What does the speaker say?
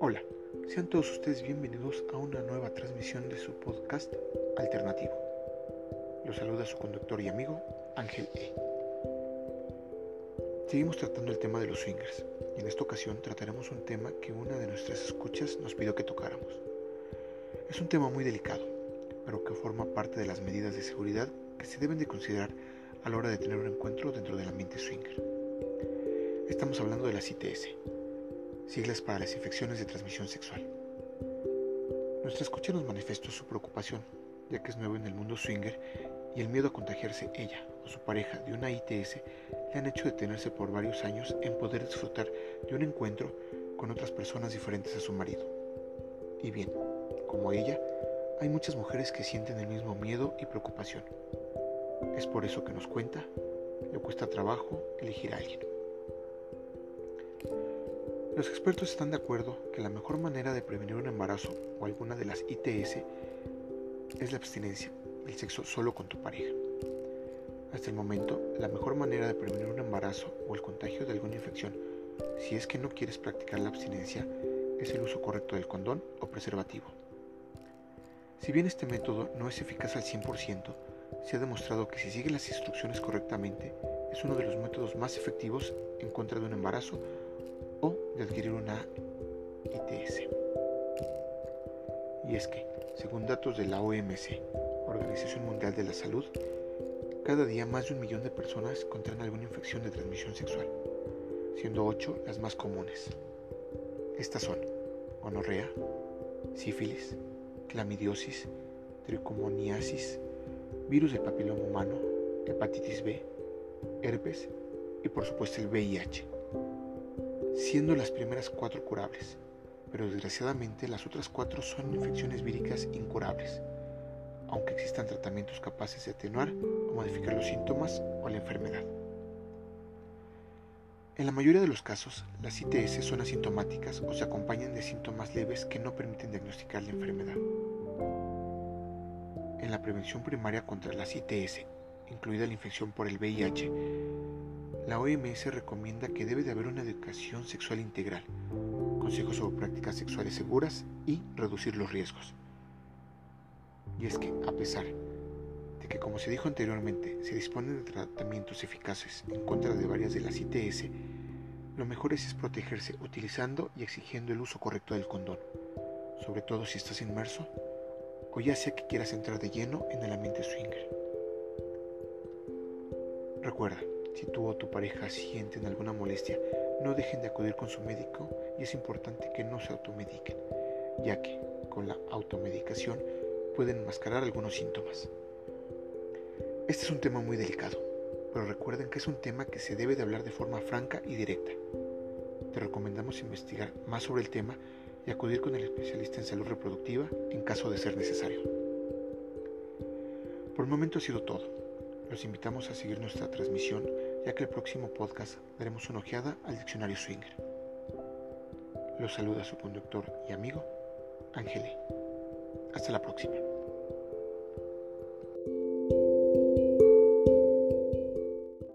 Hola, sean todos ustedes bienvenidos a una nueva transmisión de su podcast alternativo. Los saluda su conductor y amigo Ángel E. Seguimos tratando el tema de los swingers y en esta ocasión trataremos un tema que una de nuestras escuchas nos pidió que tocáramos. Es un tema muy delicado, pero que forma parte de las medidas de seguridad que se deben de considerar a la hora de tener un encuentro dentro del ambiente swinger. Estamos hablando de las ITS, siglas para las infecciones de transmisión sexual. Nuestra escucha nos manifestó su preocupación, ya que es nuevo en el mundo swinger y el miedo a contagiarse ella o su pareja de una ITS le han hecho detenerse por varios años en poder disfrutar de un encuentro con otras personas diferentes a su marido. Y bien, como ella, hay muchas mujeres que sienten el mismo miedo y preocupación. Es por eso que nos cuenta, le cuesta trabajo elegir a alguien. Los expertos están de acuerdo que la mejor manera de prevenir un embarazo o alguna de las ITS es la abstinencia, el sexo solo con tu pareja. Hasta el momento, la mejor manera de prevenir un embarazo o el contagio de alguna infección, si es que no quieres practicar la abstinencia, es el uso correcto del condón o preservativo. Si bien este método no es eficaz al 100%, se ha demostrado que si sigue las instrucciones correctamente, es uno de los métodos más efectivos en contra de un embarazo o de adquirir una ITS. Y es que, según datos de la OMC, Organización Mundial de la Salud, cada día más de un millón de personas contraen alguna infección de transmisión sexual, siendo ocho las más comunes. Estas son gonorrea, sífilis, clamidiosis, tricomoniasis, virus del papiloma humano, hepatitis B, herpes y por supuesto el VIH, siendo las primeras cuatro curables, pero desgraciadamente las otras cuatro son infecciones víricas incurables, aunque existan tratamientos capaces de atenuar o modificar los síntomas o la enfermedad. En la mayoría de los casos, las ITS son asintomáticas o se acompañan de síntomas leves que no permiten diagnosticar la enfermedad. En la prevención primaria contra las ITS, incluida la infección por el VIH, la OMS recomienda que debe de haber una educación sexual integral, consejos sobre prácticas sexuales seguras y reducir los riesgos. Y es que, a pesar que, como se dijo anteriormente, se disponen de tratamientos eficaces en contra de varias de las ITS, lo mejor es, protegerse utilizando y exigiendo el uso correcto del condón, sobre todo si estás inmerso o ya sea que quieras entrar de lleno en el ambiente swinger. Recuerda, si tú o tu pareja sienten alguna molestia, no dejen de acudir con su médico y es importante que no se automediquen, ya que con la automedicación pueden enmascarar algunos síntomas. Este es un tema muy delicado, pero recuerden que es un tema que se debe de hablar de forma franca y directa. Te recomendamos investigar más sobre el tema y acudir con el especialista en salud reproductiva en caso de ser necesario. Por el momento ha sido todo. Los invitamos a seguir nuestra transmisión ya que el próximo podcast daremos una ojeada al diccionario Swinger. Los saluda su conductor y amigo, Ángel. Hasta la próxima.